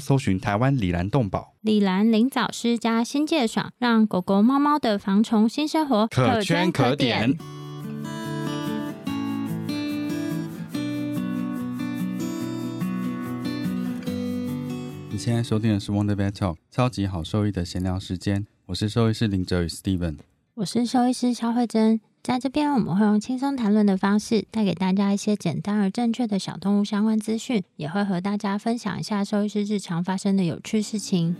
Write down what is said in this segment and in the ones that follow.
搜寻台湾李兰动保。礼蓝灵藻虱加新界爽，让狗狗猫猫的防虫新生活可圈可点。你现在收听的是 Wonder Vet Talk 超级好兽医的闲聊时间，我是兽医师林哲宇 Steven，我是兽医师萧慧珍，在这边我们会用轻松谈论的方式，带给大家一些简单而正确的小动物相关资讯，也会和大家分享一下兽医师日常发生的有趣事情。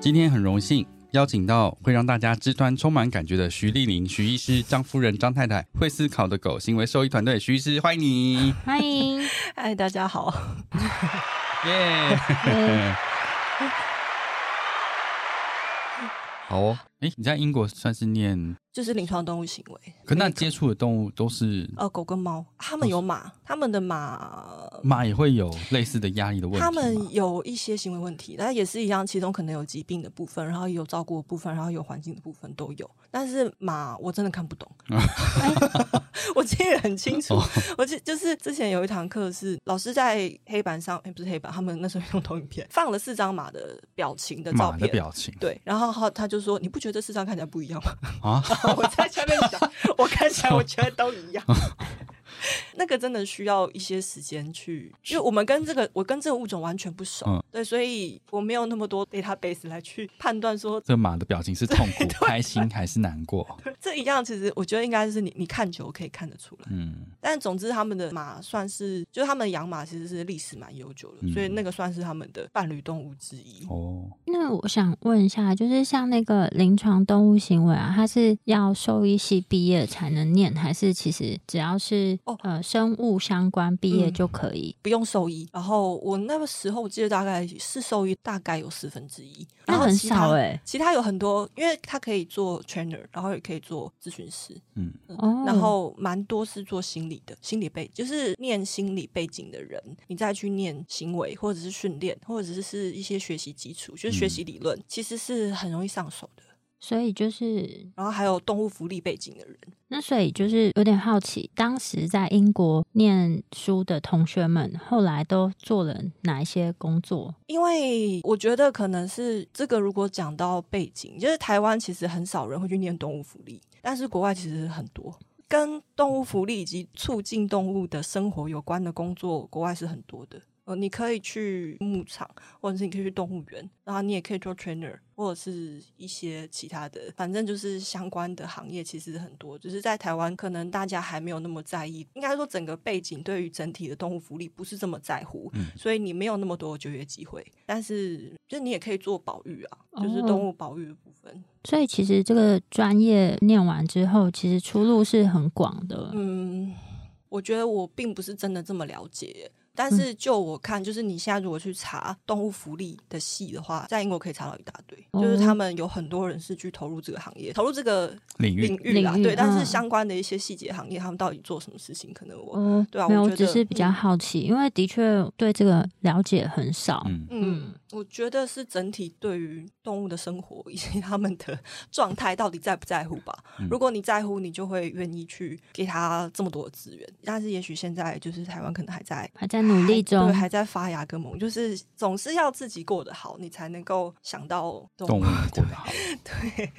今天很荣幸。邀请到会让大家肢端充满感觉的徐丽玲徐医师、张夫人张太太会思考的狗行为兽医团队徐医师，欢迎。你，欢迎，嗨，大家好，耶，好哦，哎，你在英国算是念？就是临床动物行为，可那接触的动物都是呃狗跟猫，他们有马，他们的马马也会有类似的压力的问题，他们有一些行为问题，但也是一样，其中可能有疾病的部分，然后也有照顾的部分，然后有环境的部分都有。但是马我真的看不懂，我记得很清楚，我记就是之前有一堂课是老师在黑板上，哎不是黑板，他们那时候用投影片放了四张马的表情的照片，马的表情，对，然后他他就说，你不觉得这四张看起来不一样吗？啊。我在下面想，我看起来我觉得都一样。那个真的需要一些时间去，因为我们跟这个我跟这个物种完全不熟，嗯、对，所以我没有那么多 database 来去判断说这马的表情是痛苦、开心还是难过。这一样其实我觉得应该是你你看久可以看得出来。嗯，但总之他们的马算是，就是他们养马其实是历史蛮悠久的，嗯、所以那个算是他们的伴侣动物之一。哦，那我想问一下，就是像那个临床动物行为啊，它是要兽医系毕业才能念，还是其实只要是哦呃。生物相关毕业就可以，嗯、不用兽医。然后我那个时候我记得大概是兽医，大概有四分之一。然后很少哎、欸，其他有很多，因为他可以做 trainer，然后也可以做咨询师。嗯，哦，然后蛮多是做心理的，心理背就是念心理背景的人，你再去念行为或者是训练，或者是一些学习基础，就是学习理论，嗯、其实是很容易上手的。所以就是，然后还有动物福利背景的人，那所以就是有点好奇，当时在英国念书的同学们后来都做了哪一些工作？因为我觉得可能是这个，如果讲到背景，就是台湾其实很少人会去念动物福利，但是国外其实很多跟动物福利以及促进动物的生活有关的工作，国外是很多的。你可以去牧场，或者是你可以去动物园，然后你也可以做 trainer，或者是一些其他的，反正就是相关的行业其实很多。就是在台湾，可能大家还没有那么在意，应该说整个背景对于整体的动物福利不是这么在乎，嗯、所以你没有那么多就业机会。但是，就你也可以做保育啊，就是动物保育的部分。哦、所以，其实这个专业念完之后，其实出路是很广的。嗯，我觉得我并不是真的这么了解。但是就我看，就是你现在如果去查动物福利的系的话，在英国可以查到一大堆，就是他们有很多人是去投入这个行业，投入这个领域领域啦。对，但是相关的一些细节行业，他们到底做什么事情，可能我嗯对啊，没有，我觉得只是比较好奇，因为的确对这个了解很少。嗯嗯，我觉得是整体对于动物的生活以及他们的 状态到底在不在乎吧。如果你在乎，你就会愿意去给他这么多的资源。但是也许现在就是台湾可能还在还在。努力中，对，还在发芽跟萌，就是总是要自己过得好，你才能够想到动物，动物过得好。对，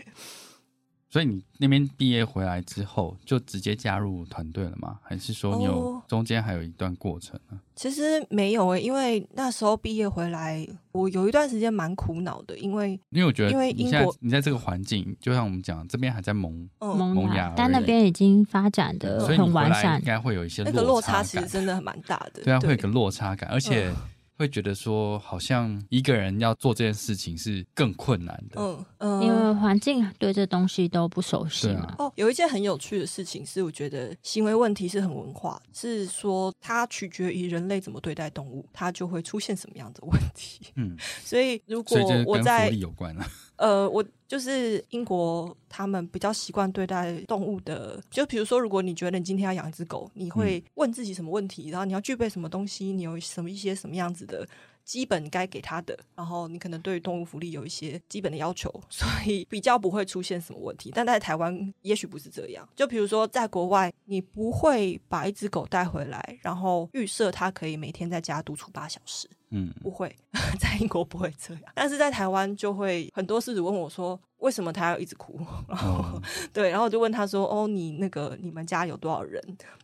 所以你那边毕业回来之后，就直接加入团队了吗？还是说你有中间还有一段过程呢？其实没有诶、欸，因为那时候毕业回来，我有一段时间蛮苦恼的，因为因为我觉得，因为英国你在这个环境，就像我们讲，这边还在萌、嗯、萌芽，但那边已经发展的很完善，应该会有一些那个落差，其实真的蛮大的。对啊，会有个落差感，而且。嗯会觉得说，好像一个人要做这件事情是更困难的。嗯嗯，因为环境对这东西都不熟悉嘛。啊、哦，有一件很有趣的事情是，我觉得行为问题是很文化，是说它取决于人类怎么对待动物，它就会出现什么样的问题。嗯，所以如果我在有关了，呃，我。就是英国，他们比较习惯对待动物的。就比如说，如果你觉得你今天要养一只狗，你会问自己什么问题，然后你要具备什么东西，你有什么一些什么样子的基本该给他的，然后你可能对于动物福利有一些基本的要求，所以比较不会出现什么问题。但在台湾，也许不是这样。就比如说，在国外，你不会把一只狗带回来，然后预设它可以每天在家独处八小时。嗯，不会，在英国不会这样，但是在台湾就会很多事主问我说，为什么他要一直哭？然后、哦、对，然后我就问他说，哦，你那个你们家有多少人？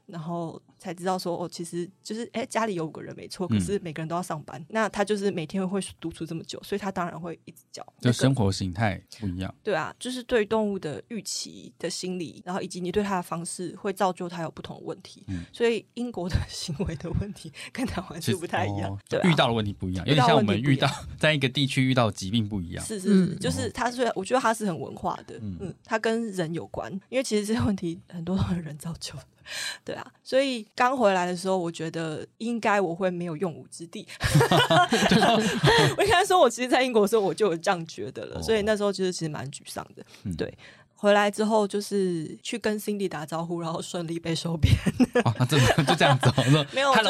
然后才知道说，哦，其实就是哎，家里有五个人没错，可是每个人都要上班，嗯、那他就是每天会独处这么久，所以他当然会一直叫。就生活形态不一样。对啊，就是对动物的预期的心理，然后以及你对他的方式，会造就他有不同的问题。嗯，所以英国的行为的问题跟台湾是不太一样，哦、对、啊，遇到的问题不一样，有点像我们遇到 在一个地区遇到疾病不一样。是是是，就是他是，我觉得他是很文化的，嗯，嗯，他跟人有关，因为其实这些问题很多都是人造就的。对啊，所以刚回来的时候，我觉得应该我会没有用武之地。我应该说，我其实，在英国的时候我就有这样觉得了，所以那时候就是其实蛮沮丧的。对。回来之后就是去跟 Cindy 打招呼，然后顺利被收编。啊，真的就这样子？没有，就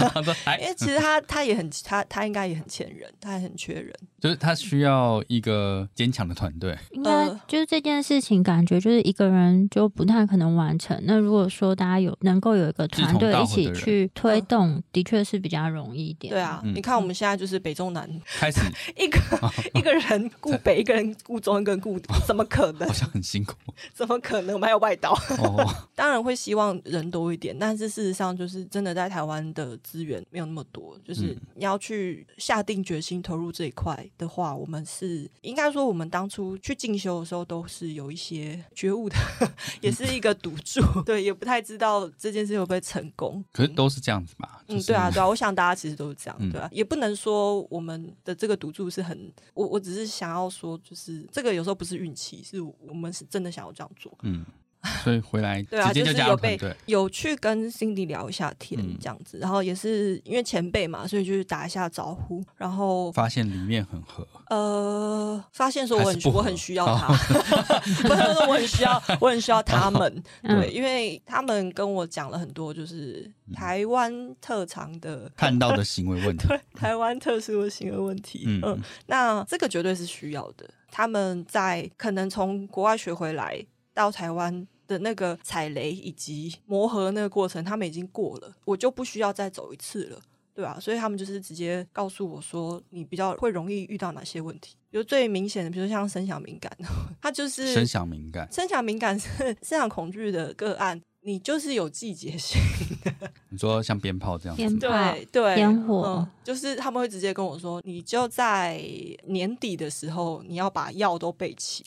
因为其实他他也很他他应该也很欠人，他也很缺人，就是他需要一个坚强的团队。应该就是这件事情，感觉就是一个人就不太可能完成。那如果说大家有能够有一个团队一起去推动，的确是比较容易一点。对啊，你看我们现在就是北中南开始一个一个人顾北，一个人顾中，一个人顾，怎么可能？好像很。辛苦，怎么可能？我们还有外岛，oh. 当然会希望人多一点，但是事实上就是真的在台湾的资源没有那么多，就是你要去下定决心投入这一块的话，我们是应该说我们当初去进修的时候都是有一些觉悟的，也是一个赌注，对，也不太知道这件事会不会成功。可是都是这样子吧？嗯，对啊，对啊，我想大家其实都是这样，对啊，也不能说我们的这个赌注是很，我我只是想要说，就是这个有时候不是运气，是我们是。真的想要这样做，嗯，所以回来 对啊，就就是有被有去跟 Cindy 聊一下天这样子，嗯、然后也是因为前辈嘛，所以就是打一下招呼，然后发现里面很合，呃，发现说我很我很需要他，不是说我很需要我很需要他们，哦、对，因为他们跟我讲了很多，就是台湾特长的 看到的行为问题，对，台湾特殊的行为问题，嗯，嗯，那这个绝对是需要的。他们在可能从国外学回来到台湾的那个踩雷以及磨合那个过程，他们已经过了，我就不需要再走一次了，对啊？所以他们就是直接告诉我说，你比较会容易遇到哪些问题，比如最明显的，比如像声响敏感，他就是声响敏感，声响敏感是声响恐惧的个案。你就是有季节性的，你说像鞭炮这样子，对对，烟火、嗯，就是他们会直接跟我说，你就在年底的时候，你要把药都备齐，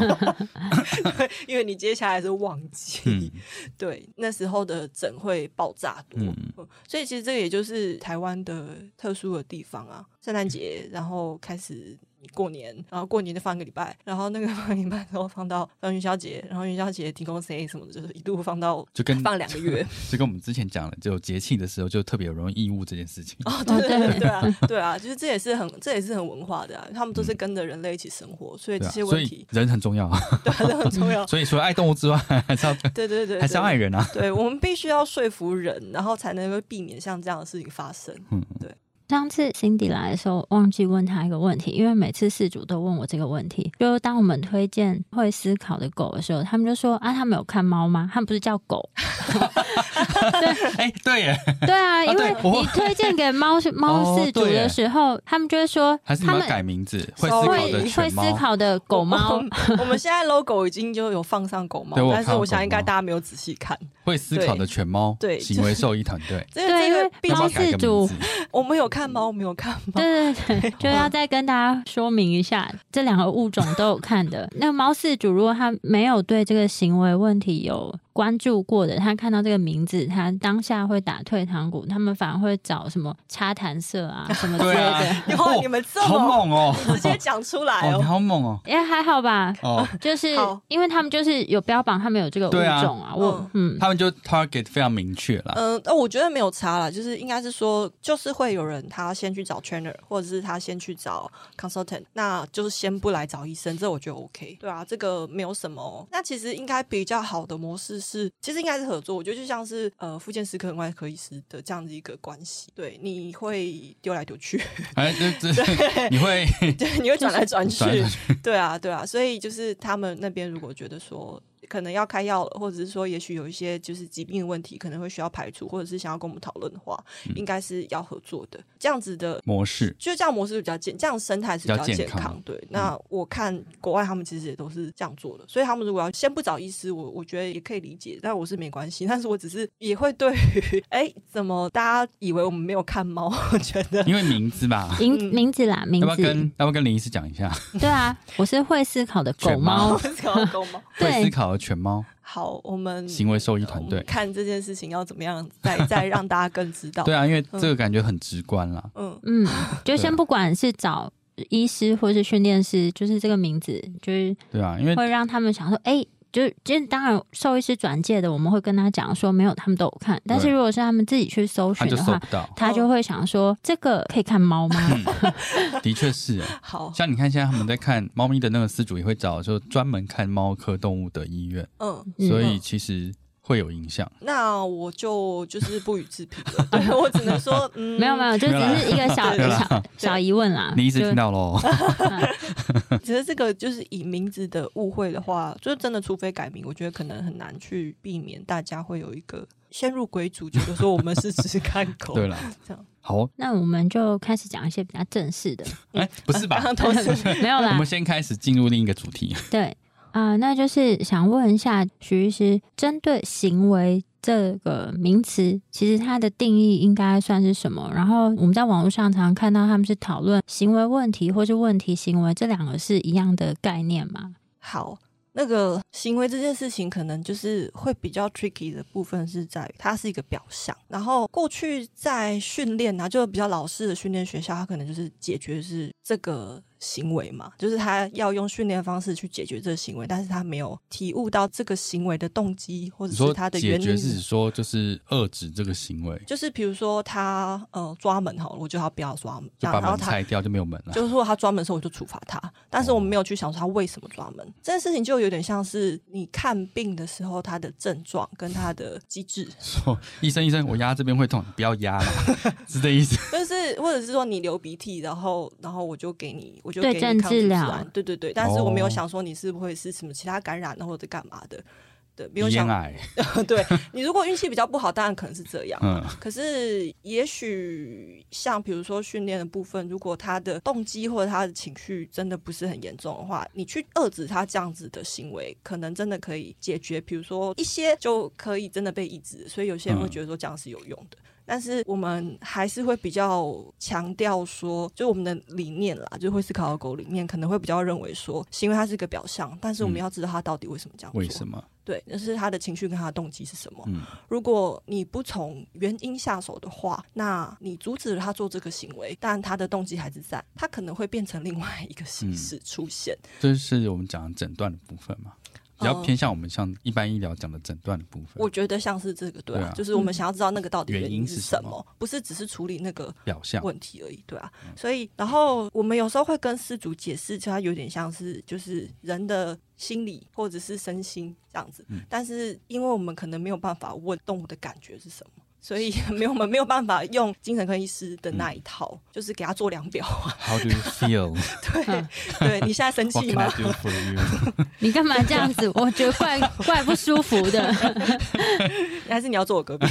因为你接下来是旺季，嗯、对，那时候的整会爆炸多，嗯。嗯、所以其实这个也就是台湾的特殊的地方啊，圣诞节然后开始。过年，然后过年就放一个礼拜，然后那个 放一个礼拜之后放到放元宵节，然后元宵节提供 C 什么的，就是一度放到就跟放两个月，就跟我们之前讲了，就节庆的时候就特别容易异物这件事情。哦，对对对对啊，对啊，就是这也是很这也是很文化的啊，他们都是跟着人类一起生活，所以这些问题人很重要，对，人很重要。所以除了爱动物之外，还是要对对对，还是要爱人啊。对，我们必须要说服人，然后才能够避免像这样的事情发生。嗯，对。上次 Cindy 来的时候，忘记问他一个问题，因为每次事主都问我这个问题。就当我们推荐会思考的狗的时候，他们就说：“啊，他们有看猫吗？他们不是叫狗。”对，哎，对耶，对啊，因为你推荐给猫猫饲主的时候，哦、他们就会说：“还是你们改名字，会思考的会思考的狗猫。”我们现在 logo 已经就有放上狗猫，但是我想应该大家没有仔细看。会思考的犬猫，对，行为兽医团队，对，因为猫饲主，我们有看猫，没有看猫，对对对，就要再跟大家说明一下，这两个物种都有看的。那个猫饲主如果他没有对这个行为问题有关注过的，他看到这个名字，他当下会打退堂鼓，他们反而会找什么插弹射啊 什么之类的。然后你们这么猛哦，直接讲出来哦，你好猛哦，也还好吧，哦，就是因为他们就是有标榜他们有这个物种啊，我嗯，他们就 target 非常明确了。嗯，呃，我觉得没有差了，就是应该是说，就是会有人他先去找 trainer，或者是他先去找 consultant，那就是先不来找医生，这我觉得 OK。对啊，这个没有什么。那其实应该比较好的模式。是，其实应该是合作。我觉得就像是呃，复健师跟外科医师的这样子一个关系。对，你会丢来丢去 对，你会，对，你会转来转去，对啊，对啊。所以就是他们那边如果觉得说。可能要开药了，或者是说，也许有一些就是疾病的问题，可能会需要排除，或者是想要跟我们讨论的话，嗯、应该是要合作的。这样子的模式，就这样模式比较健，这样生态是比较健康。健康对，那我看国外他们其实也都是这样做的，所以他们如果要先不找医师，我我觉得也可以理解，但我是没关系。但是我只是也会对于，哎，怎么大家以为我们没有看猫？我觉得因为名字吧，名名字啦，名字。要不要跟要不要跟林医师讲一下？对啊，我是会思考的狗猫，会思考的狗猫，会思考的犬猫。好，我们行为兽医团队看这件事情要怎么样，再 再让大家更知道。对啊，因为这个感觉很直观啦。嗯嗯，就先不管是找医师或是训练师，就是这个名字，就是对啊，因为会让他们想说，哎。就其实当然，兽医师转介的，我们会跟他讲说，没有，他们都有看。但是如果是他们自己去搜寻的话，他，他就会想说，这个可以看猫吗？嗯、的确是。好像你看，现在他们在看猫咪的那个饲主也会找，就专门看猫科动物的医院。嗯，所以其实。会有影响，那我就就是不予置评了。对，我只能说，嗯，没有没有，就只是一个小小 小疑问啦。你一直听到喽？其实这个就是以名字的误会的话，就是真的，除非改名，我觉得可能很难去避免大家会有一个先入鬼主，觉得说我们是只是看狗。对了，这样好，那我们就开始讲一些比较正式的。哎，不是吧？没有啦，我们先开始进入另一个主题。对。啊、那就是想问一下徐医师，针对行为这个名词，其实它的定义应该算是什么？然后我们在网络上常常看到他们是讨论行为问题或是问题行为，这两个是一样的概念吗？好。那个行为这件事情，可能就是会比较 tricky 的部分是在于它是一个表象。然后过去在训练啊，就比较老式的训练学校，它可能就是解决是这个行为嘛，就是他要用训练方式去解决这个行为，但是他没有体悟到这个行为的动机或者是他的原因。解决是说就是遏制这个行为，就是比如说他呃抓门好了，我就要不要抓门，就把门拆掉就没有门了。就是说他抓门的时候我就处罚他，但是我们没有去想说他为什么抓门，哦、这件事情就有。有点像是你看病的时候，他的症状跟他的机制。说医生，医生，我压这边会痛，你不要压了，是这意思。就是，或者是说你流鼻涕，然后，然后我就给你，我就给你对症治疗。对对对，但是我没有想说你是不会是什么其他感染或者干嘛的。对，没有想 对你如果运气比较不好，当然可能是这样。嗯，可是也许像比如说训练的部分，如果他的动机或者他的情绪真的不是很严重的话，你去遏制他这样子的行为，可能真的可以解决。比如说一些就可以真的被抑制，所以有些人会觉得说这样是有用的。嗯但是我们还是会比较强调说，就我们的理念啦，就会思考的狗理念可能会比较认为说，是因为它是一个表象，但是我们要知道它到底为什么这样做。为什么？对，就是他的情绪跟他的动机是什么。嗯，如果你不从原因下手的话，那你阻止了他做这个行为，但他的动机还是在，他可能会变成另外一个形式出现。嗯，这是我们讲诊断的部分嘛？比较偏向我们像一般医疗讲的诊断的部分，我觉得像是这个对啊，就是我们想要知道那个到底原因是什么，不是只是处理那个表象问题而已，对啊。所以，然后我们有时候会跟失主解释，就它有点像是就是人的心理或者是身心这样子，嗯、但是因为我们可能没有办法问动物的感觉是什么。所以 没有我们没有办法用精神科医师的那一套，嗯、就是给他做量表。How do you feel？对，对你现在生气吗？你干嘛这样子？我觉得怪怪不舒服的。还是你要坐我隔壁？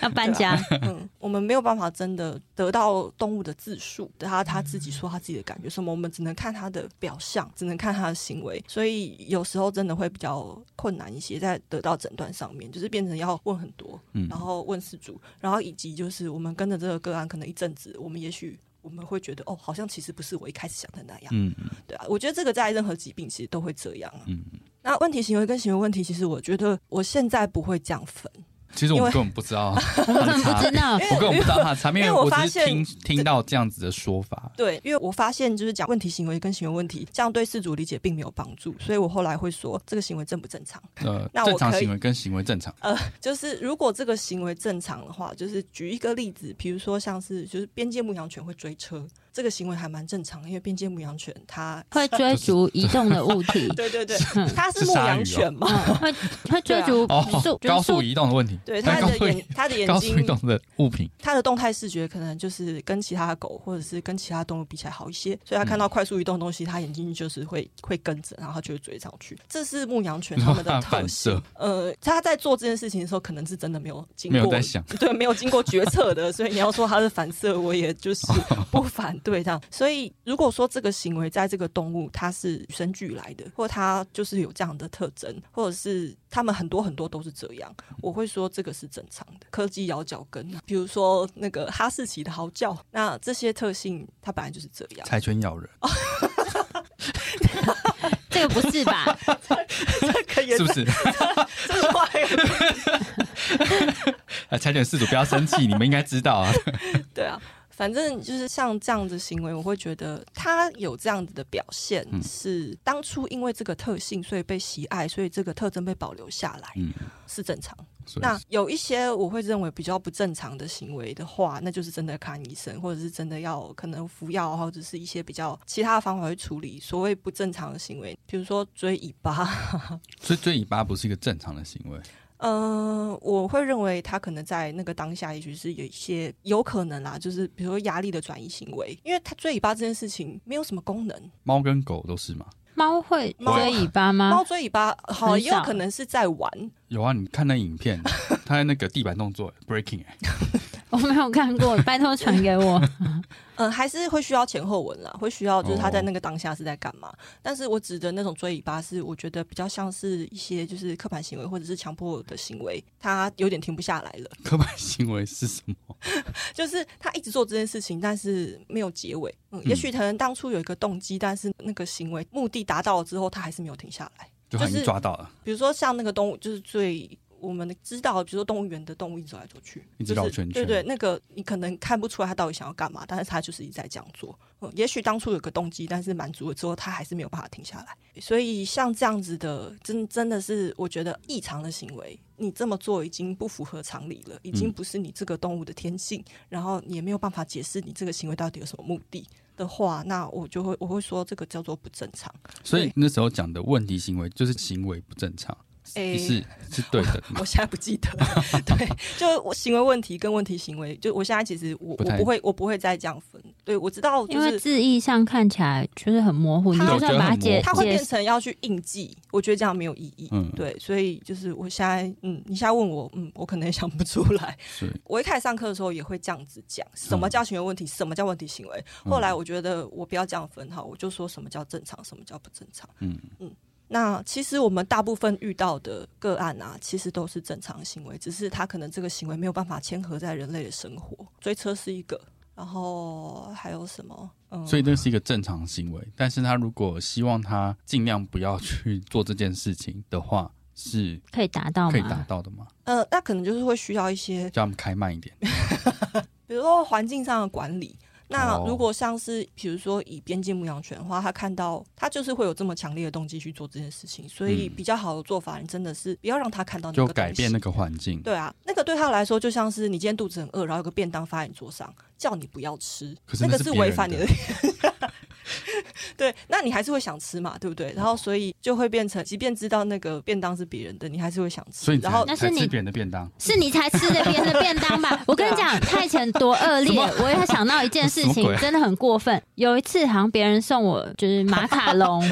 要搬家？嗯，我们没有办法真的得到动物的自述，他他自己说他自己的感觉，什么我们只能看他的表象，只能看他的行为，所以有时候真的会比较困难一些，在得到诊断上面，就是变成要问很多，嗯，然后问事主，然后以及就是我们跟着这个个案，可能一阵子，我们也许我们会觉得，哦，好像其实不是我一开始想的那样，嗯嗯，对啊，我觉得这个在任何疾病其实都会这样，嗯嗯，那问题行为跟行为问题，其实我觉得我现在不会这样分。其实我们根本不知道，我根本不知道，我根本不知道他差，因为我发现听听到这样子的说法。对，因为我发现就是讲问题行为跟行为问题，这样对事主理解并没有帮助，所以我后来会说这个行为正不正常？呃，那正常行为跟行为正常，呃，就是如果这个行为正常的话，就是举一个例子，比如说像是就是边界牧羊犬会追车。这个行为还蛮正常的，因为边界牧羊犬它会追逐 移动的物体。对对对，它是牧羊犬嘛，会会追逐高速移动的问题。对，它的眼，它的眼睛移动的物品，它的动态视觉可能就是跟其他的狗或者是跟其他动物比起来好一些，所以它看到快速移动的东西，它眼睛就是会会跟着，然后它就会追上去。这是牧羊犬它们的特色。呃，它在做这件事情的时候，可能是真的没有经过，没有在想，对，没有经过决策的，所以你要说它是反射，我也就是不反。对，这样，所以如果说这个行为在这个动物它是与生俱来的，或它就是有这样的特征，或者是他们很多很多都是这样，我会说这个是正常的。科技咬脚跟，比如说那个哈士奇的嚎叫，那这些特性它本来就是这样。柴犬咬人，这个不是吧？可以，是不是？这是坏。啊，柴犬饲主不要生气，你们应该知道啊。对啊。反正就是像这样子行为，我会觉得他有这样子的表现，是当初因为这个特性，所以被喜爱，所以这个特征被保留下来，是正常。那有一些我会认为比较不正常的行为的话，那就是真的看医生，或者是真的要可能服药，或者是一些比较其他的方法去处理所谓不正常的行为，比如说追尾巴。所以追尾巴不是一个正常的行为。嗯、呃，我会认为他可能在那个当下，也许是有一些有可能啦，就是比如说压力的转移行为，因为他追尾巴这件事情没有什么功能。猫跟狗都是吗？猫会追尾巴吗？猫追尾巴，好，也有可能是在玩。有啊，你看那影片，他在那个地板动作 breaking，哎 我没有看过，拜托传给我。嗯，还是会需要前后文啦，会需要就是他在那个当下是在干嘛。Oh. 但是我指的那种追尾巴，是我觉得比较像是一些就是刻板行为或者是强迫的行为，他有点停不下来了。刻板行为是什么？就是他一直做这件事情，但是没有结尾。嗯，也许可能当初有一个动机，但是那个行为目的达到了之后，他还是没有停下来，就已经抓到了。比如说像那个动物，就是最。我们知道，比如说动物园的动物一直走来走去，一直绕圈圈，就是，对对，那个你可能看不出来它到底想要干嘛，但是它就是一直在这样做。嗯，也许当初有个动机，但是满足了之后，它还是没有办法停下来。所以像这样子的，真真的是我觉得异常的行为，你这么做已经不符合常理了，已经不是你这个动物的天性，嗯，然后你也没有办法解释你这个行为到底有什么目的的话，那我就会我会说这个叫做不正常。所以那时候讲的问题行为就是行为不正常。欸、是是对的，我现在不记得。对，就我行为问题跟问题行为，就我现在其实我不我不会我不会再这样分。对，我知道，就是，因为字义上看起来就是很模糊，你就算把它解，它会变成要去印记，我觉得这样没有意义。嗯，对，所以就是我现在，嗯，你现在问我，嗯，我可能也想不出来。是我一开始上课的时候也会这样子讲，什么叫行为问题，什么叫问题行为。后来我觉得我不要这样分哈，我就说什么叫正常，什么叫不正常。嗯嗯。那其实我们大部分遇到的个案啊，其实都是正常行为，只是他可能这个行为没有办法嵌合在人类的生活。追车是一个，然后还有什么？嗯，所以这是一个正常行为，但是他如果希望他尽量不要去做这件事情的话，是可以达到吗？可以达到的吗？呃，那可能就是会需要一些叫他们开慢一点，比如说环境上的管理。那如果像是比如说以边境牧羊犬的话，他看到他就是会有这么强烈的动机去做这件事情，所以比较好的做法，你真的是不要让他看到那个，就改变那个环境。对啊，那个对他来说就像是你今天肚子很饿，然后有个便当放在你桌上，叫你不要吃，那，那个是违反你的。对，那你还是会想吃嘛，对不对？然后所以就会变成，即便知道那个便当是别人的，你还是会想吃。所以然后那是你别人的便当，是你才吃的别人的便当吧？我跟你讲，他以前多恶劣，我也想到一件事情，真的很过分。有一次，好像别人送我就是马卡龙。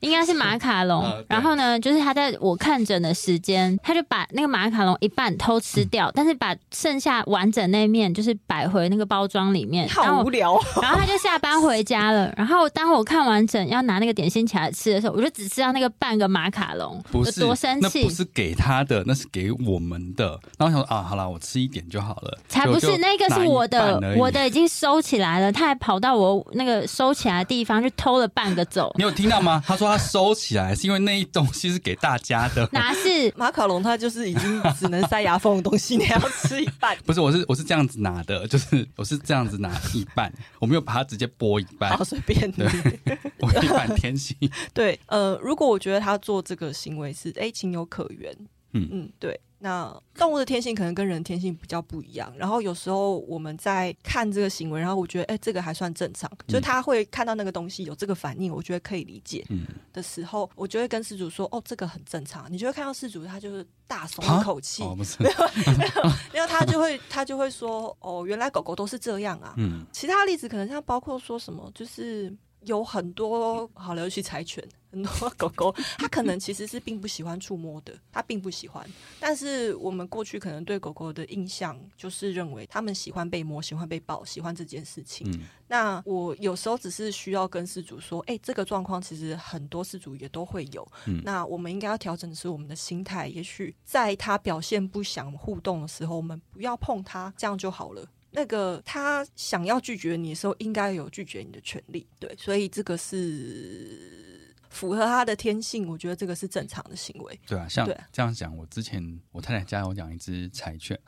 应该是马卡龙，呃、然后呢，就是他在我看诊的时间，他就把那个马卡龙一半偷吃掉，嗯、但是把剩下完整那面就是摆回那个包装里面。好无聊。然后他就下班回家了。然后当我看完整要拿那个点心起来吃的时候，我就只吃到那个半个马卡龙，不是多生气。那不是给他的，那是给我们的。然后我想说啊，好了，我吃一点就好了。才不是，那个是我的，我的已经收起来了。他还跑到我那个收起来的地方去偷了半个走。你有听到吗？他说他收起来。是因为那一东西是给大家的，哪是马卡龙？它就是已经只能塞牙缝的东西，你要吃一半。不是，我是我是这样子拿的，就是我是这样子拿一半，我没有把它直接剥一半。好，随便的，我一半天性。对，呃，如果我觉得他做这个行为是哎情有可原，嗯嗯，对。那动物的天性可能跟人的天性比较不一样，然后有时候我们在看这个行为，然后我觉得，哎，这个还算正常，就是他会看到那个东西有这个反应，我觉得可以理解。嗯，的时候，我就会跟事主说，哦，这个很正常。你就会看到事主他就是大松一口气，哦、没有，没有，然后他就会他就会说，哦，原来狗狗都是这样啊。嗯，其他例子可能像包括说什么，就是。有很多好了，尤其柴犬，很多狗狗，它可能其实是并不喜欢触摸的，它并不喜欢。但是我们过去可能对狗狗的印象就是认为它们喜欢被摸，喜欢被抱，喜欢这件事情。嗯、那我有时候只是需要跟饲主说，哎、欸，这个状况其实很多饲主也都会有。嗯、那我们应该要调整的是我们的心态，也许在它表现不想互动的时候，我们不要碰它，这样就好了。那个他想要拒绝你的时候，应该有拒绝你的权利，对，所以这个是符合他的天性，我觉得这个是正常的行为。对啊，像这样讲，我之前我太太家有养一只柴犬，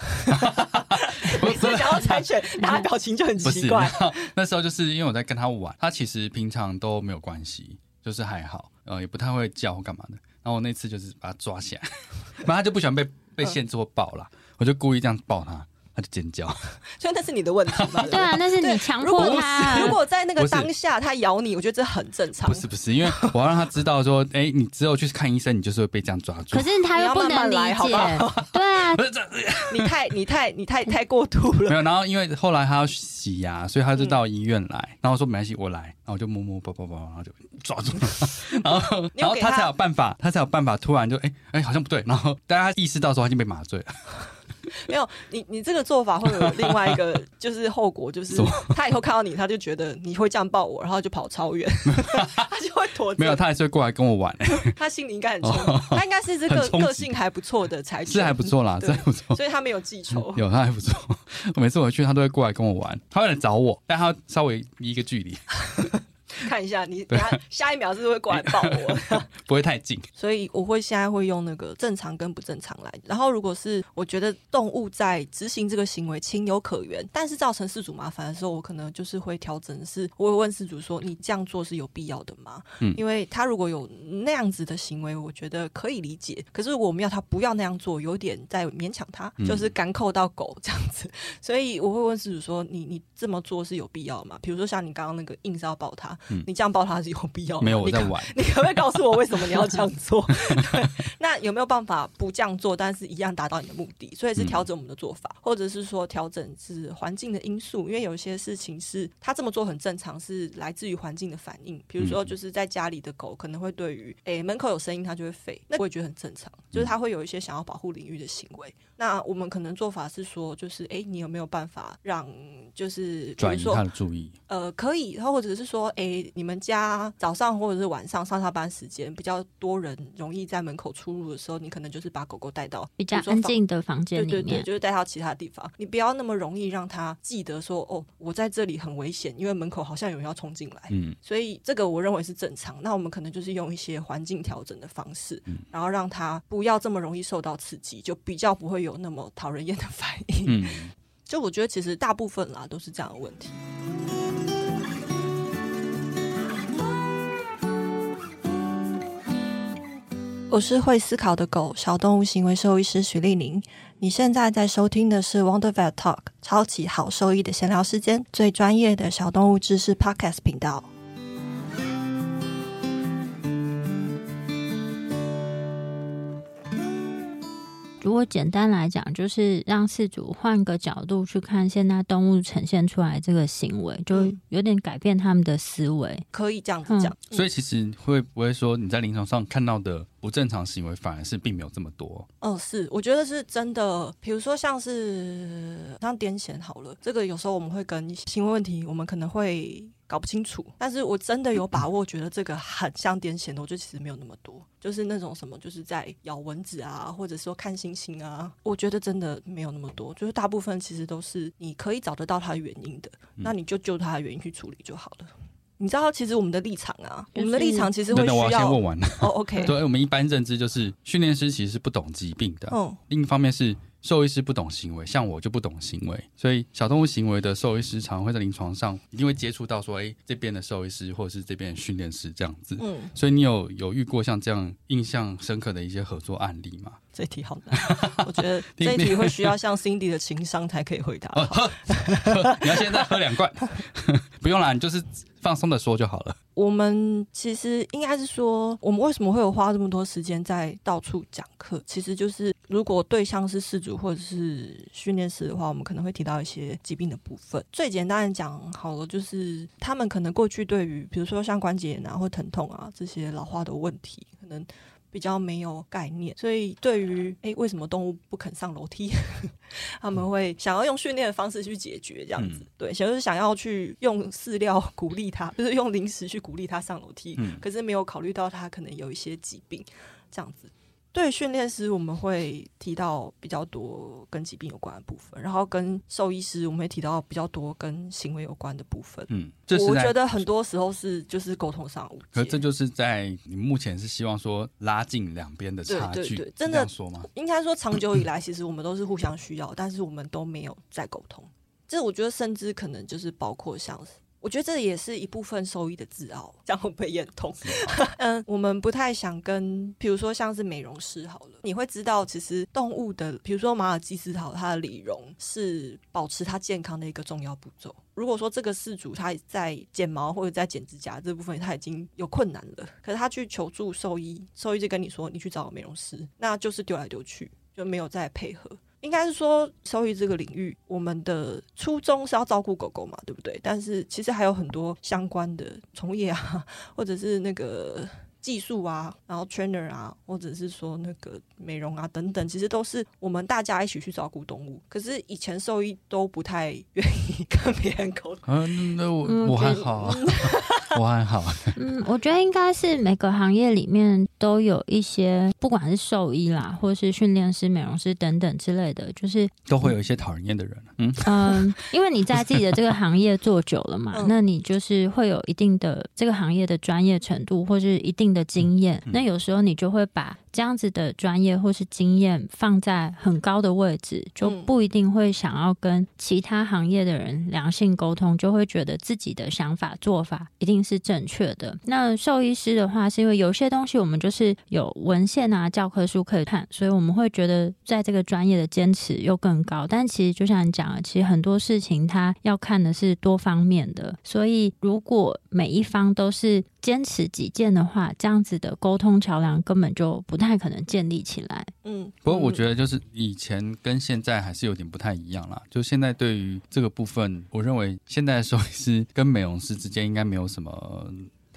每次讲到柴犬，他表情就很奇怪。那时候就是因为我在跟他玩，他其实平常都没有关系，就是还好，呃，也不太会叫或干嘛的。然后我那次就是把他抓起来，然后他就不喜欢被被限制或抱了，嗯、我就故意这样抱他。他就尖叫，所以那是你的问题吗？对啊，那是你强迫他。如果在那个当下他咬你，我觉得这很正常。不是不是，因为我要让他知道说，哎，你只有去看医生，你就是会被这样抓住。可是他又不能理解，对啊，你太你太你太太过度了。没有，然后因为后来他要洗牙，所以他就到医院来，然后说没关系，我来，然后我就摸摸抱抱抱，然后就抓住他，然后然后他才有办法，他才有办法突然就哎哎好像不对，然后大家意识到说他已经被麻醉了。没有，你你这个做法会有另外一个 就是后果，就是 他以后看到你，他就觉得你会这样抱我，然后就跑超远，他就会躲。没有，他还是会过来跟我玩。他心里应该很聪明，他应该是这个个性还不错的才是还不错啦，这还不错，所以他没有记仇。有，他还不错。我每次回去，他都会过来跟我玩，他会来找我，但他稍微一个距离。看一下你，等下下一秒是不是会过来抱我？不会太近，所以我会现在会用那个正常跟不正常来。然后如果是我觉得动物在执行这个行为情有可原，但是造成事主麻烦的时候，我可能就是会调整，是我会问事主说：“你这样做是有必要的吗？”嗯，因为他如果有那样子的行为，我觉得可以理解。可是我们要他不要那样做，有点在勉强他，就是赶扣到狗这样子。所以我会问事主说：“你你这么做是有必要吗？比如说像你刚刚那个硬是要抱他。”嗯、你这样抱他是有必要的？没有，我在玩。你可不可以告诉我为什么你要这样做？那有没有办法不这样做，但是一样达到你的目的？所以是调整我们的做法，嗯、或者是说调整是环境的因素，因为有一些事情是他这么做很正常，是来自于环境的反应。比如说，就是在家里的狗可能会对于诶、欸、门口有声音，它就会吠，那我也觉得很正常，就是它会有一些想要保护领域的行为。那我们可能做法是说，就是哎、欸，你有没有办法让就是转移他的注意？呃，可以，然后或者是说，哎、欸，你们家早上或者是晚上上下班时间比较多人，容易在门口出入的时候，你可能就是把狗狗带到比较安静的房间里面，对对对，就是带到其他地方。你不要那么容易让它记得说，哦，我在这里很危险，因为门口好像有人要冲进来。嗯，所以这个我认为是正常。那我们可能就是用一些环境调整的方式，嗯、然后让它不要这么容易受到刺激，就比较不会有。有那么讨人厌的反应，嗯，就我觉得其实大部分啦都是这样的问题。我是会思考的狗小动物行为兽医师徐丽玲你现在在收听的是 wonderful talk 超级好兽医的闲聊时间最专业的小动物知识 podcast 频道。如果简单来讲就是让饲主换个角度去看现在动物呈现出来这个行为就有点改变他们的思维。可以这样子讲。所以其实会不会说你在临床上看到的不正常行为，反而是并没有这么多？哦，是，我觉得是真的。比如说像是像癫痫好了，这个有时候我们会跟行为问题，我们可能会。搞不清楚，但是我真的有把握，觉得这个很像癫痫的，我觉得其实没有那么多，就是那种什么，就是在咬蚊子啊，或者说看星星啊，我觉得真的没有那么多，就是大部分其实都是你可以找得到它的原因的，那你就就它的原因去处理就好了。你知道，其实我们的立场啊，我们的立场其实会需要。等等，我要先问完了。哦，OK。对，我们一般认知就是训练师其实是不懂疾病的，嗯，另一方面是。兽医师不懂行为，像我就不懂行为，所以小动物行为的兽医师常常会在临床上一定会接触到说，哎，这边的兽医师或者是这边的训练师这样子。嗯，所以你有有遇过像这样印象深刻的一些合作案例吗？这题好难，我觉得这题会需要像 Cindy 的情商才可以回答。你要现在喝两罐，不用啦，你就是。放松的说就好了。我们其实应该是说，我们为什么会有花这么多时间在到处讲课？其实就是，如果对象是事主或者是训练师的话，我们可能会提到一些疾病的部分。最简单的讲好了，就是他们可能过去对于，比如说像关节炎啊或疼痛啊这些老化的问题，可能。比较没有概念，所以对于诶为什么动物不肯上楼梯，他们会想要用训练的方式去解决这样子，嗯、对，就是想要去用饲料鼓励它，就是用零食去鼓励它上楼梯，嗯、可是没有考虑到它可能有一些疾病这样子。对训练师，我们会提到比较多跟疾病有关的部分，然后跟兽医师，我们会提到比较多跟行为有关的部分。嗯，我觉得很多时候是就是沟通上误解。可这就是在你目前是希望说拉近两边的差距，对对对，真的说吗？应该说长久以来，其实我们都是互相需要，但是我们都没有在沟通。这我觉得甚至可能就是包括像。我觉得这也是一部分兽医的自傲，这样会不会也很痛？嗯，我们不太想跟，比如说像是美容师好了，你会知道，其实动物的，比如说马尔济斯好，它的理容是保持它健康的一个重要步骤。如果说这个事主他在剪毛或者在剪指甲这部分他已经有困难了，可是他去求助兽医，兽医就跟你说，你去找个美容师，那就是丢来丢去，就没有再配合。应该是说，兽医这个领域，我们的初衷是要照顾狗狗嘛，对不对？但是其实还有很多相关的从业啊，或者是那个。技术啊，然后 trainer 啊，或者是说那个美容啊等等，其实都是我们大家一起去照顾动物。可是以前兽医都不太愿意 跟别人沟通。嗯，那我我还好啊，我还好。嗯，我觉得应该是每个行业里面都有一些，不管是兽医啦，或是训练师、美容师等等之类的，就是都会有一些讨人厌的人。嗯嗯，因为你在自己的这个行业做久了嘛，那你就是会有一定的这个行业的专业程度，或是一定的经验，那有时候你就会把。这样子的专业或是经验放在很高的位置，就不一定会想要跟其他行业的人良性沟通，就会觉得自己的想法做法一定是正确的。那兽医师的话，是因为有些东西我们就是有文献啊、教科书可以看，所以我们会觉得在这个专业的坚持又更高。但其实就像你讲的，其实很多事情它要看的是多方面的，所以如果每一方都是坚持己见的话，这样子的沟通桥梁根本就不太。可能建立起来，嗯，不过我觉得就是以前跟现在还是有点不太一样啦。就现在对于这个部分，我认为现在的兽医师跟美容师之间应该没有什么。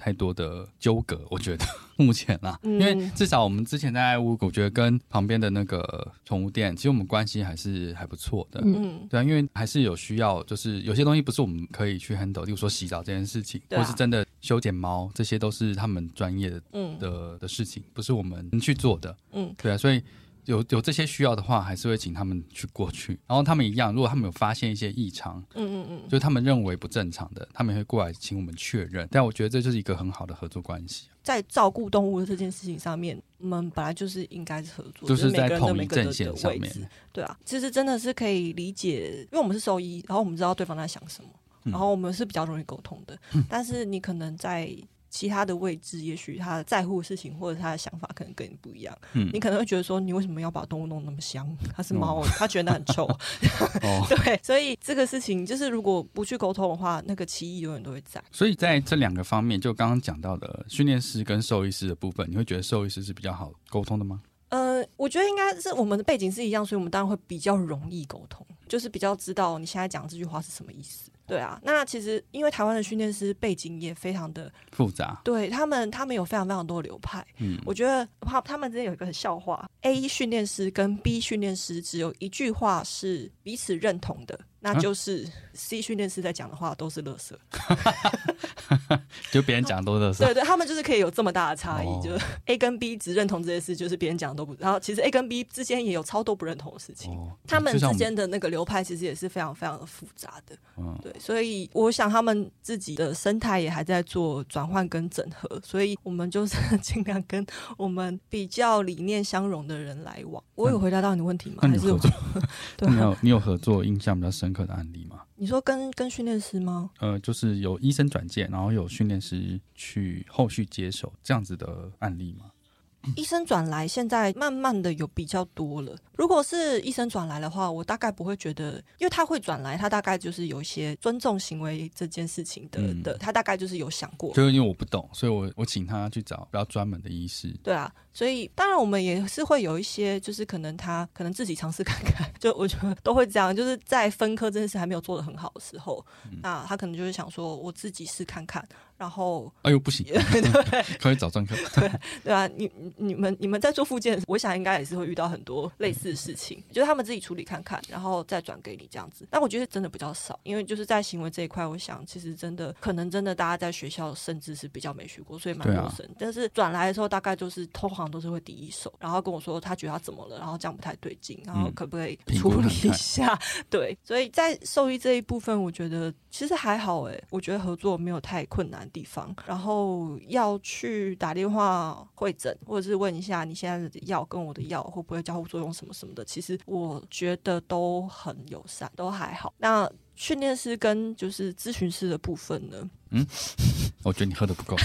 太多的纠葛，我觉得 目前啦，因为至少我们之前在爱屋，我觉得跟旁边的那个宠物店，其实我们关系还是还不错的。嗯，对啊，因为还是有需要，就是有些东西不是我们可以去 handle，例如说洗澡这件事情，或是真的修剪猫，这些都是他们专业的的的事情，不是我们能去做的。嗯，对啊，所以。有有这些需要的话，还是会请他们去过去。然后他们一样，如果他们有发现一些异常，嗯嗯嗯，就是他们认为不正常的，他们会过来请我们确认。但我觉得这就是一个很好的合作关系。在照顾动物的这件事情上面，我们本来就是应该是合作，就是在同一阵线上面。对啊，其实真的是可以理解，因为我们是兽医，然后我们知道对方在想什么，然后我们是比较容易沟通的。嗯，但是你可能在。其他的位置，也许他在乎的事情或者他的想法可能跟你不一样。嗯，你可能会觉得说，你为什么要把动物弄那么香？它是猫，它、哦、觉得很臭。哦、对，所以这个事情就是，如果不去沟通的话，那个歧义永远都会在。所以在这两个方面，就刚刚讲到的训练师跟兽医师的部分，你会觉得兽医师是比较好沟通的吗？呃，我觉得应该是我们的背景是一样，所以我们当然会比较容易沟通，就是比较知道你现在讲这句话是什么意思。对啊，那其实因为台湾的训练师背景也非常的复杂，对他们，他们有非常非常多流派。嗯，我觉得他他们之间有一个很笑话：A 训练师跟 B 训练师只有一句话是彼此认同的。那就是 C 训练师在讲的话都是垃圾，就别人讲的都是垃圾。对对，他们就是可以有这么大的差异，哦、就是 A 跟 B 只认同这些事，就是别人讲的都不。然后其实 A 跟 B 之间也有超多不认同的事情，哦、他们之间的那个流派其实也是非常非常的复杂的。嗯，对，所以我想他们自己的生态也还在做转换跟整合，所以我们就是尽量跟我们比较理念相融的人来往。我有回答到你的问题吗？还是有合作？对、啊，你有你有合作印象比较深刻的案例吗？你说跟跟训练师吗？呃，就是有医生转介，然后有训练师去后续接手这样子的案例吗？医生转来，现在慢慢的有比较多了。如果是医生转来的话，我大概不会觉得，因为他会转来，他大概就是有一些尊重行为这件事情的、嗯、的，他大概就是有想过。就是因为我不懂，所以我我请他去找比较专门的医师。对啊，所以当然我们也是会有一些，就是可能他可能自己尝试看看，就我觉得都会这样，就是在分科这件事还没有做的很好的时候，嗯、那他可能就是想说，我自己试看看。然后，哎呦，不行，对，可以找专科，对对啊，你你们你们在做附件，我想应该也是会遇到很多类似的事情，就是他们自己处理看看，然后再转给你这样子。但我觉得真的比较少，因为就是在行为这一块，我想其实真的可能真的大家在学校甚至是比较没学过，所以蛮陌生。但是转来的时候，大概就是通常都是会第一手，然后跟我说他觉得他怎么了，然后这样不太对劲，然后可不可以处理一下？对，所以在兽医这一部分，我觉得其实还好哎，我觉得合作没有太困难。地方，然后要去打电话会诊，或者是问一下你现在的药跟我的药会不会交互作用什么什么的，其实我觉得都很友善，都还好。那训练师跟就是咨询师的部分呢？嗯，我觉得你喝的不够。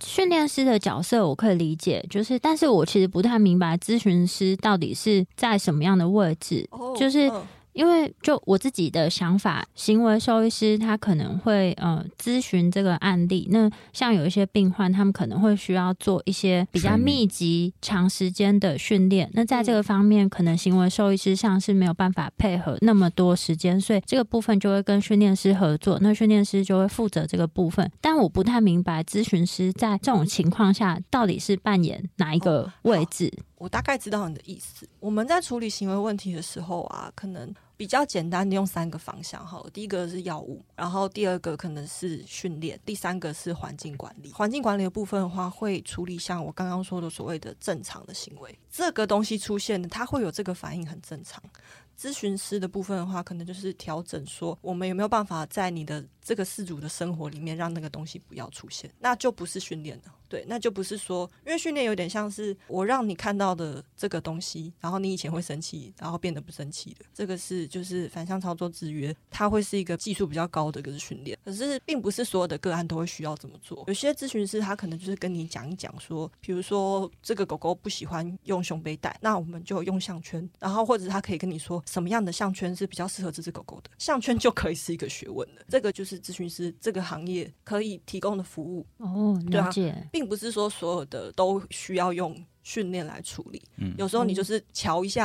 训练师的角色我可以理解，就是，但是我其实不太明白咨询师到底是在什么样的位置，哦、就是。嗯因为就我自己的想法，行为兽医师他可能会呃咨询这个案例。那像有一些病患，他们可能会需要做一些比较密集、长时间的训练。那在这个方面，可能行为兽医师上是没有办法配合那么多时间，所以这个部分就会跟训练师合作。那训练师就会负责这个部分。但我不太明白咨询师在这种情况下到底是扮演哪一个位置。哦，我大概知道你的意思。我们在处理行为问题的时候啊，可能。比较简单的用三个方向好了，第一个是药物，然后第二个可能是训练，第三个是环境管理。环境管理的部分的话，会处理像我刚刚说的所谓的正常的行为，这个东西出现的，它会有这个反应，很正常。咨询师的部分的话，可能就是调整说，我们有没有办法在你的这个事主的生活里面，让那个东西不要出现，那就不是训练了。对，那就不是说，因为训练有点像是我让你看到的这个东西，然后你以前会生气，然后变得不生气的，这个是就是反向操作制约，它会是一个技术比较高的一个训练。可是并不是所有的个案都会需要这么做。有些咨询师他可能就是跟你讲一讲说，比如说这个狗狗不喜欢用胸背带，那我们就用项圈，然后或者他可以跟你说什么样的项圈是比较适合这只狗狗的，项圈就可以是一个学问了。这个就是咨询师这个行业可以提供的服务哦，了解。对啊。并不是说所有的都需要用训练来处理，嗯，有时候你就是瞧一下，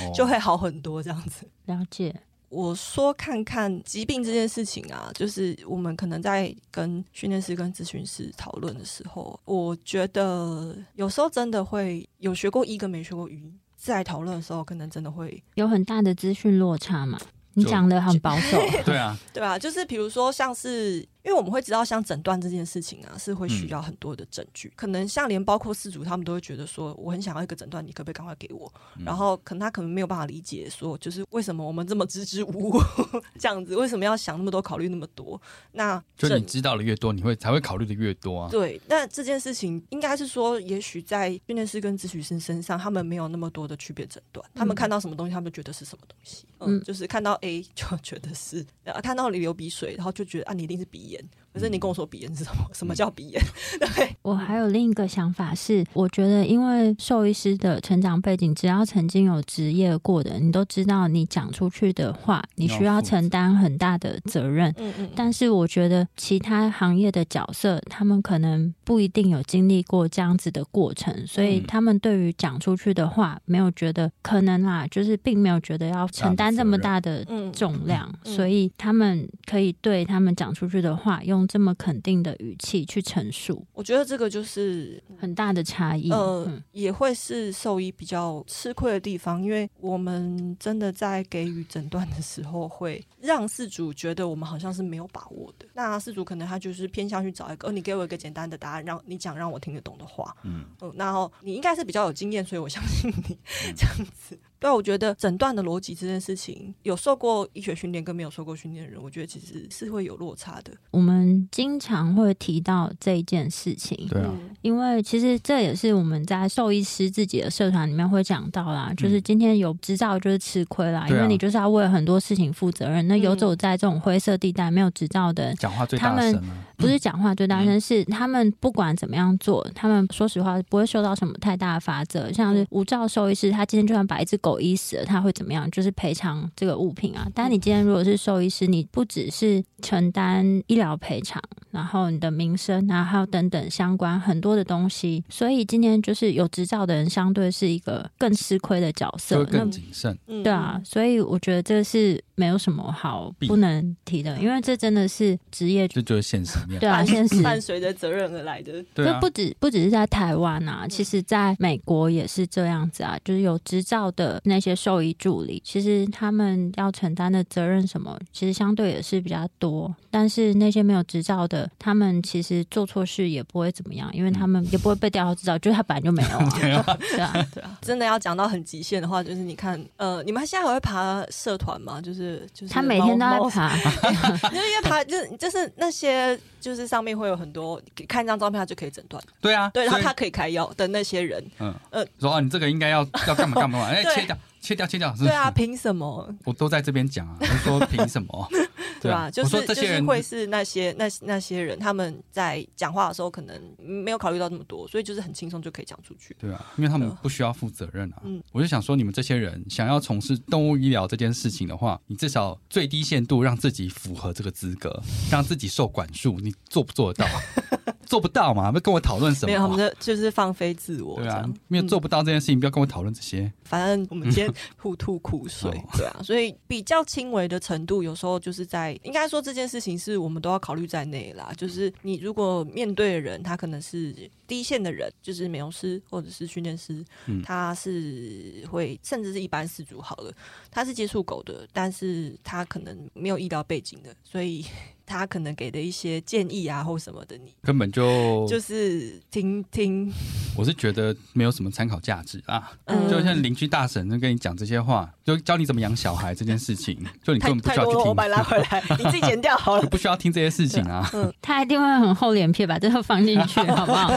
嗯、就会好很多这样子。了解。我说看看疾病这件事情啊，就是我们可能在跟训练师跟咨询师讨论的时候，我觉得有时候真的会有学过医跟没学过医，在讨论的时候，可能真的会有很大的资讯落差嘛。你讲的很保守，对啊，对啊，就是比如说像是。因为我们会知道，像诊断这件事情啊，是会需要很多的证据。嗯、可能像连包括事主，他们都会觉得说，我很想要一个诊断，你可不可以赶快给我？嗯、然后可能他可能没有办法理解说，就是为什么我们这么支支吾吾 这样子，为什么要想那么多，考虑那么多？那就你知道的越多，你会才会考虑的越多啊。对，那这件事情应该是说，也许在训练师跟咨询师身上，他们没有那么多的区别诊断，他们看到什么东西，他们觉得是什么东西。嗯，嗯就是看到 A 就觉得是，然后看到你流鼻水，然后就觉得啊，你一定是鼻炎。可是你跟我说鼻炎是什么？什么叫鼻炎？对，我还有另一个想法是，我觉得因为兽医师的成长背景，只要曾经有职业过的，你都知道，你讲出去的话，你需要承担很大的责任。嗯嗯。但是我觉得其他行业的角色，他们可能不一定有经历过这样子的过程，所以他们对于讲出去的话，没有觉得可能啦，就是并没有觉得要承担这么大的重量，所以他们可以对他们讲出去的话用这么肯定的语气去陈述，我觉得这个就是很大的差异。呃，嗯、也会是兽医比较吃亏的地方，因为我们真的在给予诊断的时候，会让事主觉得我们好像是没有把握的。那事主可能他就是偏向去找一个，哦，你给我一个简单的答案，让你讲让我听得懂的话。嗯嗯，然后你应该是比较有经验，所以我相信你这样子。对，我觉得诊断的逻辑这件事情，有受过医学训练跟没有受过训练的人，我觉得其实是会有落差的。我们经常会提到这一件事情，对啊，因为其实这也是我们在兽医师自己的社团里面会讲到啦，就是今天有执照就是吃亏啦，因为你就是要为很多事情负责任。那游走在这种灰色地带没有执照的人，讲话最大声，他们不是讲话最大声，是他们不管怎么样做，他们说实话不会受到什么太大的罚则。像是无照兽医师，他今天就算把一只狗医死了，他会怎么样？就是赔偿这个物品啊。但你今天如果是兽医师，你不只是承担医疗赔偿，然后你的名声啊，还有等等相关很多的东西。所以今天就是有执照的人，相对是一个更吃亏的角色，更谨慎。对啊，所以我觉得这是没有什么好不能提的，因为这真的是职业，这就是现实面。对啊，现实伴随着责任而来的。对啊，不止不只是在台湾啊，其实在美国也是这样子啊，就是有执照的那些兽医助理，其实他们要承担的责任什么，其实相对也是比较多。但是那些没有执照的，他们其实做错事也不会怎么样，因为他们也不会被吊销执照，就是他本来就没有啊。对啊，对啊，对啊。真的要讲到很极限的话，就是你看，呃，你们现在还会爬社团吗？就是就是他每天都在爬，因为爬就就是那些就是上面会有很多看一张照片他就可以诊断。对啊，对，然后他可以开药的那些人，嗯呃，说啊，你这个应该要要干嘛干嘛，哎，切掉。切掉，切掉，是对啊，凭什么？我都在这边讲啊，我说凭什么？对吧，就是就是会是那些那那些人，他们在讲话的时候可能没有考虑到那么多，所以就是很轻松就可以讲出去。对啊，因为他们不需要负责任啊。嗯，我就想说，你们这些人想要从事动物医疗这件事情的话，你至少最低限度让自己符合这个资格，让自己受管束，你做不做得到？做不到嘛？不跟我讨论什么？没有，他们就就是放飞自我。对啊，没有做不到这件事情，不要跟我讨论这些。反正我们今天互吐苦水，对啊，所以比较轻微的程度，有时候就是在应该说这件事情是我们都要考虑在内啦。就是你如果面对的人，他可能是第一线的人，就是美容师或者是训练师，他是会甚至是一般饲主好了，他是接触狗的，但是他可能没有医疗背景的，所以。他可能给的一些建议啊，或什么的，你根本就就是听听。我是觉得没有什么参考价值啊，嗯、就像邻居大婶在跟你讲这些话，就教你怎么养小孩这件事情，就你根本不需要去听。我把拉回来，你自己剪掉好了。不需要听这些事情啊。嗯，他一定会很厚脸皮把这个放进去，好不好？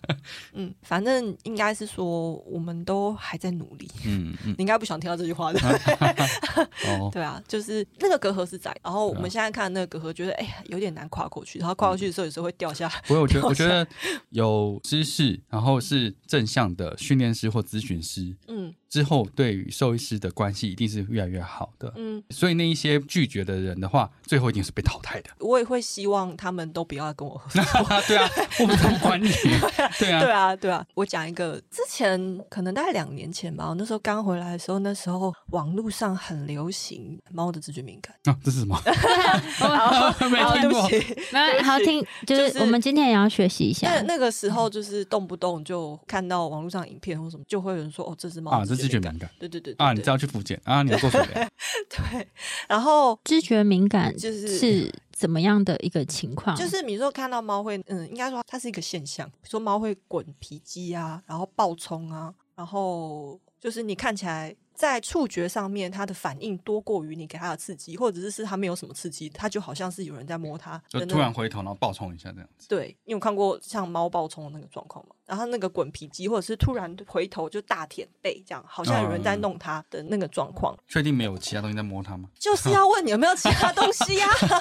嗯，反正应该是说我们都还在努力。嗯嗯，你应该不想听到这句话的。哦，对啊，就是那个隔阂是在，然后我们现在看那个隔阂，觉得。哎呀，有点难跨过去，然后跨过去的时候，有时候会掉下来。不过我觉得，我觉得有知识，然后是正向的训练师或咨询师，嗯。之后对于兽医师的关系一定是越来越好的，嗯，所以那一些拒绝的人的话，最后一定是被淘汰的。我也会希望他们都不要跟我合作。对啊，我不怎么管你。对啊，对啊，对啊。我讲一个，之前可能大概两年前吧，我那时候刚回来的时候，那时候网络上很流行猫的知觉敏感。啊，这是什么？没听过。没好听，就是我们今天也要学习一下。那那个时候就是动不动就看到网络上影片或什么，就会有人说：“哦，这只猫。”啊，这是。知觉敏感，对对对啊！你知道去复健啊？你要做什么？对，然后知觉敏感就是是怎么样的一个情况？就是比如说看到猫会，嗯，应该说它是一个现象，比如说猫会滚皮肌啊，然后暴冲啊，然后就是你看起来在触觉上面，它的反应多过于你给它的刺激，或者是是它没有什么刺激，它就好像是有人在摸它，就突然回头然后暴冲一下这样子。对，你有看过像猫暴冲的那个状况吗？然后那个滚皮机，或者是突然回头就大舔背，这样好像有人在弄它的那个状况。确定没有其他东西在摸它吗？就是 要问你有没有其他东西呀、啊？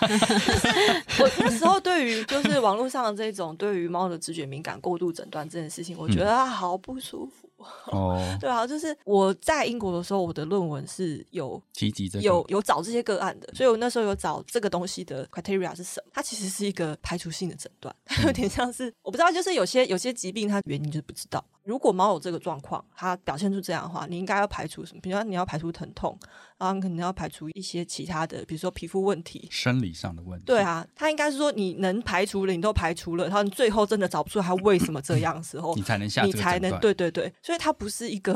我那时候对于就是网络上的这种对于猫的直觉敏感过度诊断这件事情，我觉得它好不舒服。哦，对啊，就是我在英国的时候，我的论文是有提及这个，有有找这些个案的，所以我那时候有找这个东西的 criteria 是什么？它其实是一个排除性的诊断，它有点像是我不知道，就是有些有些疾病它原因就是不知道。如果猫有这个状况，它表现出这样的话，你应该要排除什么？比如说你要排除疼痛，然后你可能要排除一些其他的，比如说皮肤问题、生理上的问题。对啊，他应该是说你能排除的你都排除了，然后你最后真的找不出他为什么这样的时候，你才能下你才能对对对，所以它不是一个，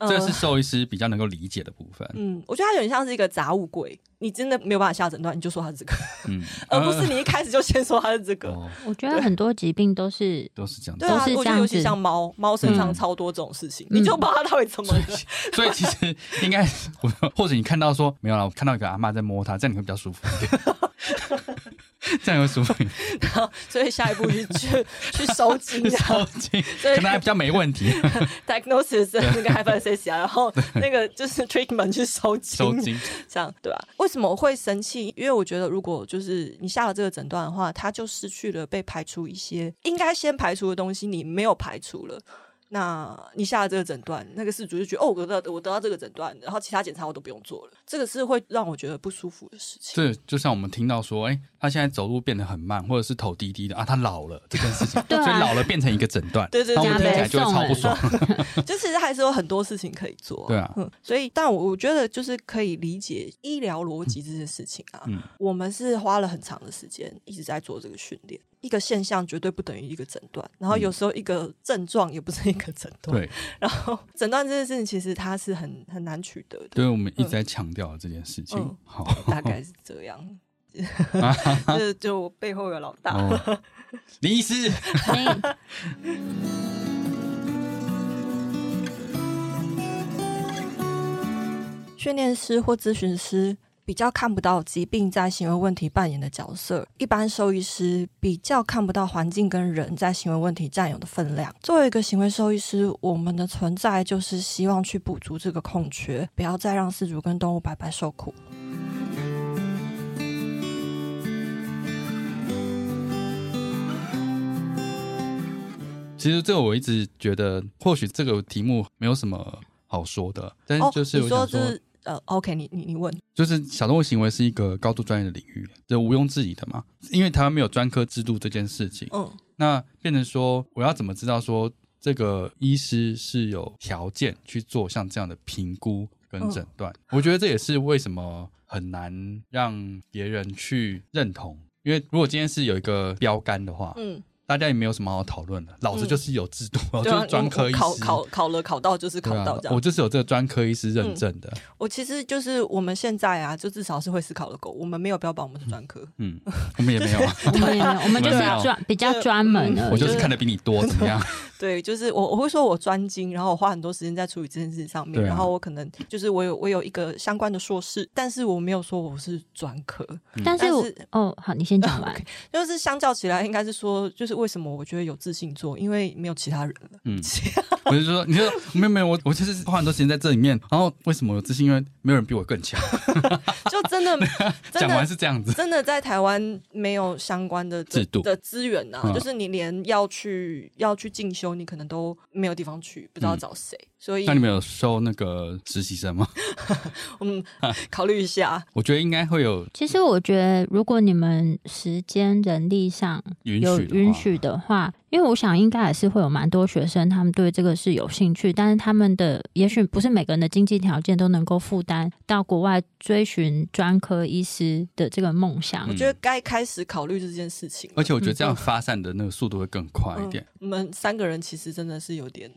这个是兽医师比较能够理解的部分。嗯，我觉得它有点像是一个杂物柜。你真的没有办法下诊断，你就说他是这个，嗯，而不是你一开始就先说他是这个。哦、我觉得很多疾病都是都是这样，对啊，尤其像猫，猫身上超多这种事情，嗯、你就不知道它到底怎么了。所以其实应该，或者你看到说没有了，我看到一个阿妈在摸它，这样你会比较舒服一点。这样有什么，然后所以下一步 去去去收金，收惊，可能还比较没问题。Diagnosis 那个 hypothesis 然后那个就是 treatment 去收金，收金，这样对吧、啊？为什么我会生气？因为我觉得如果就是你下了这个诊断的话，它就失去了被排除一些应该先排除的东西，你没有排除了。那你下了这个诊断，那个事主就觉得哦，我得到我得到这个诊断，然后其他检查我都不用做了，这个是会让我觉得不舒服的事情。这就像我们听到说，哎，他现在走路变得很慢，或者是头低低的啊，他老了这件事情，所以老了变成一个诊断，对对对，我们听起来就会超不爽。就其实还是有很多事情可以做，对啊，嗯，所以但我我觉得就是可以理解医疗逻辑这件事情啊，嗯，我们是花了很长的时间一直在做这个训练。一个现象绝对不等于一个诊断，然后有时候一个症状也不是一个诊断。对，然后诊断这件事情其实它是很很难取得的。对，我们一直在强调这件事情。嗯、好，大概 是这样。就就我背后有老大，林医师。训练师或咨询师。比较看不到疾病在行为问题扮演的角色，一般兽医师比较看不到环境跟人在行为问题占有的分量。作为一个行为兽医师，我们的存在就是希望去补足这个空缺，不要再让饲主跟动物白白受苦。其实这个我一直觉得，或许这个题目没有什么好说的，但是就是我想说。呃，OK，你你你问，就是小动物行为是一个高度专业的领域，这毋庸置疑的嘛。因为台湾没有专科制度这件事情，嗯，那变成说，我要怎么知道说这个医师是有条件去做像这样的评估跟诊断？嗯，我觉得这也是为什么很难让别人去认同。因为如果今天是有一个标杆的话，嗯。大家也没有什么好讨论的，老子就是有制度，嗯、就是专科医师。考考考了考到就是考到这样，啊、我就是有这个专科医师认证的、嗯。我其实就是我们现在啊，就至少是会思考的狗，我们没有标榜我们是专科，嗯，我们也没有，啊，我们也没有，我们就是专比较专门的，我就是看的比你多，怎么样？对，就是我我会说我专精，然后我花很多时间在处理这件事上面，啊、然后我可能就是我有我有一个相关的硕士，但是我没有说我是专科，嗯、但是我哦好，你先讲完，okay, 就是相较起来，应该是说，就是为什么我觉得有自信做，因为没有其他人了。嗯，我就说，你说没有没有，我我其实花很多时间在这里面，然后为什么有自信？因为没有人比我更强。就真的讲完是这样子，真的在台湾没有相关的制度的资源呐、啊，嗯、就是你连要去要去进修。你可能都没有地方去，不知道找谁，嗯、所以那你们有收那个实习生吗？我们考虑一下。我觉得应该会有。其实我觉得，如果你们时间人力上有允许的话，因为我想应该也是会有蛮多学生，他们对这个是有兴趣，但是他们的也许不是每个人的经济条件都能够负担到国外追寻专科医师的这个梦想。我觉得该开始考虑这件事情，而且我觉得这样发散的那个速度会更快一点。嗯、我们三个人。其实真的是有点，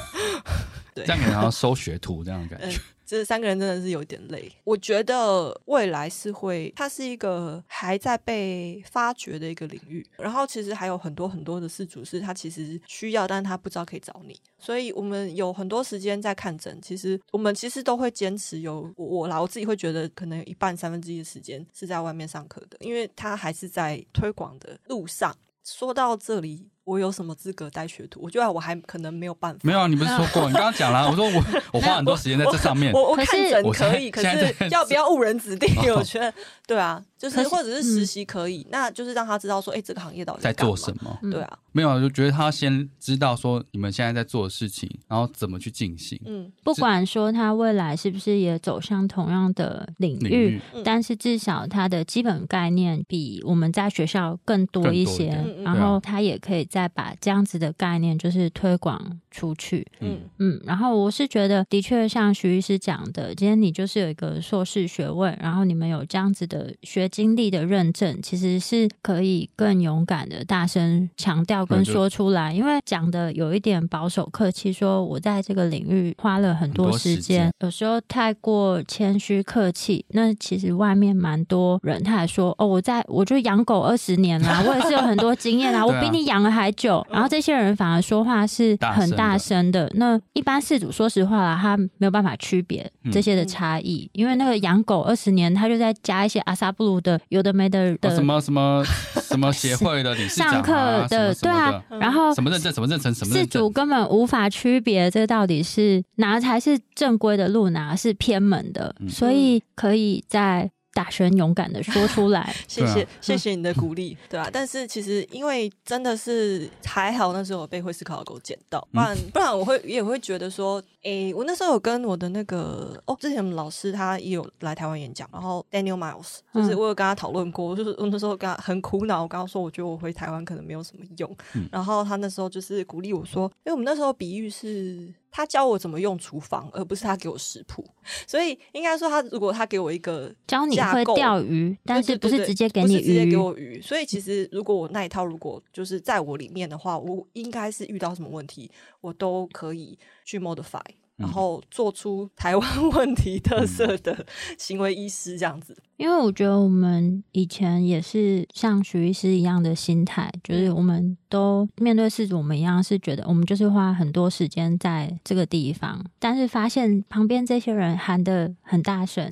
对，这样可能要收学徒这样的感觉。这三个人真的是有点累。我觉得未来是会，它是一个还在被发掘的一个领域。然后其实还有很多很多的事主是他其实需要，但是他不知道可以找你。所以我们有很多时间在看诊。其实我们其实都会坚持有我啦，我自己会觉得可能有一半三分之一的时间是在外面上课的，因为他还是在推广的路上。说到这里。我有什么资格带学徒？我觉得我还可能没有办法。没有啊，你不是说过？你刚刚讲了，我说我我花很多时间在这上面。我我，我看诊可以，可是要不要误人子弟？哦、我觉得对啊，就是或者是实习可以，嗯、那就是让他知道说，哎、欸，这个行业到底在做什么？对啊，没有，就觉得他先知道说你们现在在做的事情，然后怎么去进行。嗯，不管说他未来是不是也走向同样的领域，但是至少他的基本概念比我们在学校更多一些，一然后他也可以再把这样子。的概念就是推广出去，嗯。嗯，然后我是觉得，的确像徐医师讲的，今天你就是有一个硕士学位，然后你们有这样子的学经历的认证，其实是可以更勇敢的大声强调跟说出来，因为讲的有一点保守客气，说我在这个领域花了很多时间，有时候太过谦虚客气，那其实外面蛮多人他还说，哦，我在我就养狗二十年啦，我也是有很多经验啦，我比你养了还久，然后。这些人反而说话是很大声的。那一般饲主说实话啦，他没有办法区别这些的差异，嗯、因为那个养狗二十年，他就在加一些阿萨布鲁的有的没的的、哦、什么什 么什么协会的理事长、啊、上课的，对啊，然后什么认证什么认证什么饲主根本无法区别这到底是哪才是正规的路，哪是偏门的，嗯、所以可以在。大声勇敢的说出来，谢谢谢谢你的鼓励，对啊，但是其实因为真的是还好，那时候我被会思考的狗捡到，不然不然我会也会觉得说，诶、欸，我那时候有跟我的那个哦，之前我们老师他也有来台湾演讲，然后 Daniel Miles，就是我有跟他讨论过，就是我那时候跟他很苦恼，我刚刚说我觉得我回台湾可能没有什么用，嗯、然后他那时候就是鼓励我说，因为我们那时候比喻是。他教我怎么用厨房，而不是他给我食谱。所以应该说，他如果他给我一个教你会钓鱼，但是不是直接给你鱼，直接给我鱼。所以其实如果我那一套如果就是在我里面的话，我应该是遇到什么问题，我都可以去 modify。然后做出台湾问题特色的行为医师这样子，因为我觉得我们以前也是像徐医师一样的心态，就是我们都面对事主，我们一样是觉得我们就是花很多时间在这个地方，但是发现旁边这些人喊的很大声。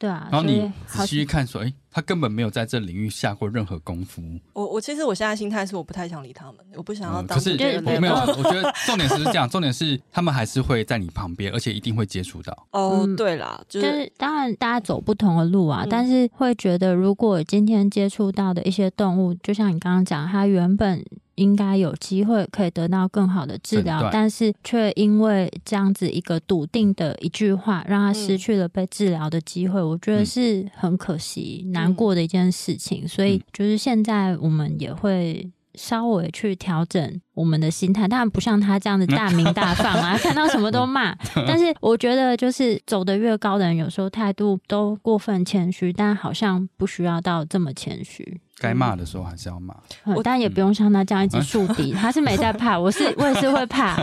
对啊，然后你仔细看说，哎，他根本没有在这领域下过任何功夫。我我其实我现在心态是我不太想理他们，我不想要当。可是我没有，我觉得重点是这样，重点是他们还是会在你旁边，而且一定会接触到。哦，对啦，就是当然大家走不同的路啊，但是会觉得如果今天接触到的一些动物，就像你刚刚讲，它原本。应该有机会可以得到更好的治疗，但是却因为这样子一个笃定的一句话，让他失去了被治疗的机会。我觉得是很可惜、难过的一件事情。所以，就是现在我们也会稍微去调整我们的心态，当然不像他这样的 大鸣大放啊，看到什么都骂。但是，我觉得就是走得越高的人，有时候态度都过分谦虚，但好像不需要到这么谦虚。该骂的时候还是要骂，我当然也不用像他这样一直 树敌，他是没在怕，我是我也是会怕。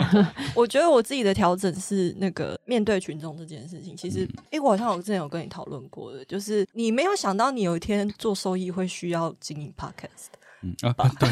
我觉得我自己的调整是那个面对群众这件事情，其实，哎，我好像我之前有跟你讨论过的，就是你没有想到你有一天做收益会需要经营 podcast。嗯啊，对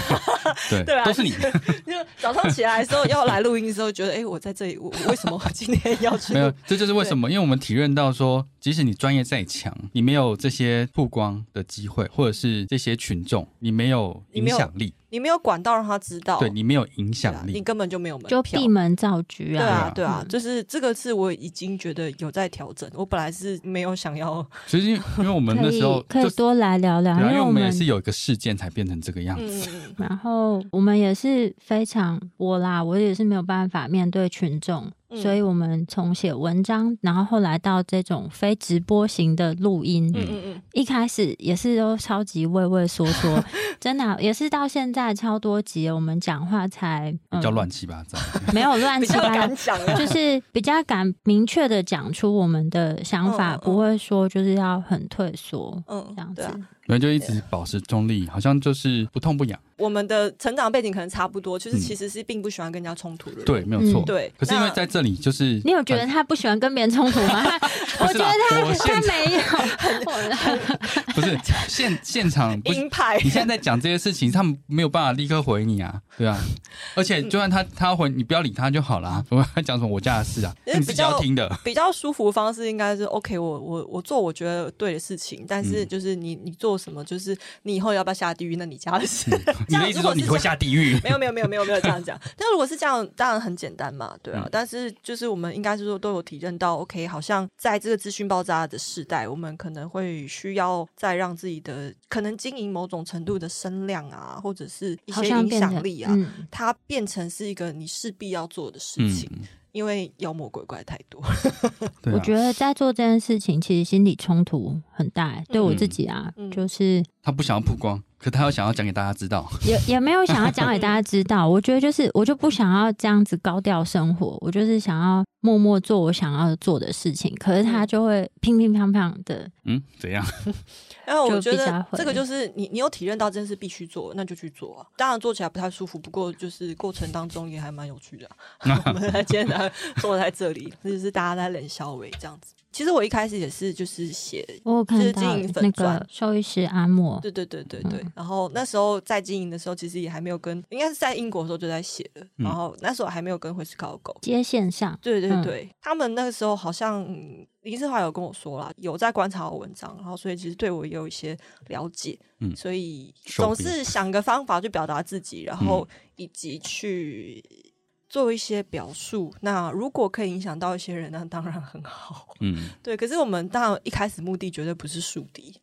对对啊，都是你。就 早上起来的时候要来录音的时候，觉得哎，我在这里，我为什么今天要去？没有，这就是为什么，因为我们体认到说，即使你专业再强，你没有这些曝光的机会，或者是这些群众，你没有影响力。你没有管道让他知道，对，你没有影响力，你根本就没有门就闭门造车啊！对啊，对啊，就是这个是我已经觉得有在调整。我本来是没有想要，其实因为我们那时候 可以多来聊聊，因为我们也是有一个事件才变成这个样子。然后我们也是非常我啦，我也是没有办法面对群众。所以，我们从写文章，然后后来到这种非直播型的录音，嗯嗯。嗯，一开始也是都超级畏畏缩缩，真的、啊、也是到现在超多集，我们讲话才、嗯、比较乱七八糟，没有乱七八糟，就是比较敢明确的讲出我们的想法，嗯嗯、不会说就是要很退缩，嗯，这样子。没有，就一直保持中立，好像就是不痛不痒。我们的成长背景可能差不多，就是其实是并不喜欢跟人家冲突的人。对，没有错。嗯、对，可是因为在这里，就是你有觉得他不喜欢跟别人冲突吗？我觉得他他没有，不是现现场鹰派。你现在在讲这些事情，他们没有办法立刻回你啊，对啊。而且就算他他回你，不要理他就好了。我要讲什么我家的事啊？你自己要听的。比较舒服的方式应该是 OK，我我我做我觉得对的事情，但是就是你你做什么，就是你以后要不要下地狱，那你家的事。你的意思说你会下地狱？没有没有没有没有没有这样讲。但如果是这样，当然很简单嘛，对啊。但是就是我们应该是说都有体认到，OK，好像在这个资讯爆炸的时代，我们可能会需要再让自己的可能经营某种程度的声量啊，或者是一些影响力啊，它变成是一个你势必要做的事情。因为妖魔鬼怪太多，我觉得在做这件事情，其实心理冲突很大。嗯、对我自己啊，嗯、就是他不想要曝光，可他有想要讲给大家知道，也也没有想要讲给大家知道。我觉得就是我就不想要这样子高调生活，我就是想要默默做我想要做的事情。可是他就会乒乒乓乓的，嗯，怎样？然后我觉得这个就是你，你有体验到这件事必须做，那就去做啊。当然做起来不太舒服，不过就是过程当中也还蛮有趣的、啊。我们今天呢坐在这里，就是大家在冷笑为这样子。其实我一开始也是就是写，我看到那个兽医师阿莫，对对对对对。嗯、然后那时候在经营的时候，其实也还没有跟，应该是在英国的时候就在写了。然后那时候还没有跟会思考狗接线上。对对对，嗯、他们那个时候好像。林志华有跟我说啦，有在观察我文章，然后所以其实对我也有一些了解，嗯，所以总是想个方法去表达自己，然后以及去做一些表述。嗯、那如果可以影响到一些人，那当然很好，嗯，对。可是我们当然一开始目的绝对不是树敌，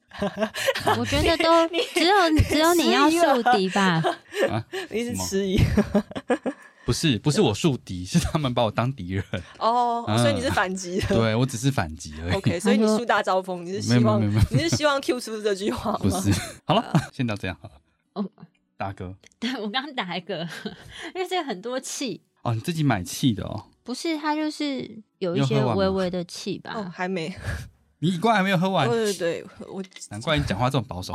我觉得都 只有只有你要树敌吧？啊、你是迟疑。不是，不是我树敌，是他们把我当敌人。哦，所以你是反击的。对，我只是反击而已。OK，所以你树大招风，你是希望你是希望 Q 出这句话吗？不是。好了，先到这样好了。哦，大哥，对我刚刚打一个，因为这个很多气。哦，你自己买气的哦？不是，他就是有一些微微的气吧？哦，还没。你一罐还没有喝完？对对对，我难怪你讲话这么保守。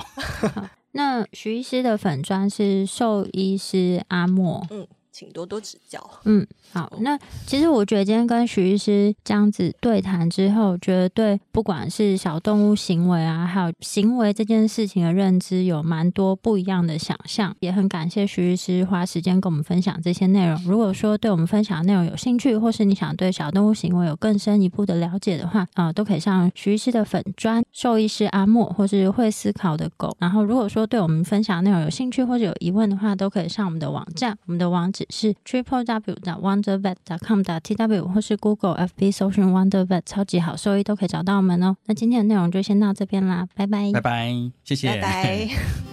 那徐医师的粉砖是兽医师阿莫。嗯。请多多指教。嗯，好。那其实我觉得今天跟徐医师这样子对谈之后，觉得对不管是小动物行为啊，还有行为这件事情的认知，有蛮多不一样的想象。也很感谢徐医师花时间跟我们分享这些内容。如果说对我们分享的内容有兴趣，或是你想对小动物行为有更深一步的了解的话，啊、呃，都可以上徐医师的粉砖兽医师阿莫，或是会思考的狗。然后，如果说对我们分享内容有兴趣或者有疑问的话，都可以上我们的网站，我们的网址。是 triple w 打 wonder vet dot com 打 t w 或是 Google F B 搜寻 Wonder Vet 超级好兽医都可以找到我们哦。那今天的内容就先到这边啦，拜拜，拜拜，谢谢，拜拜。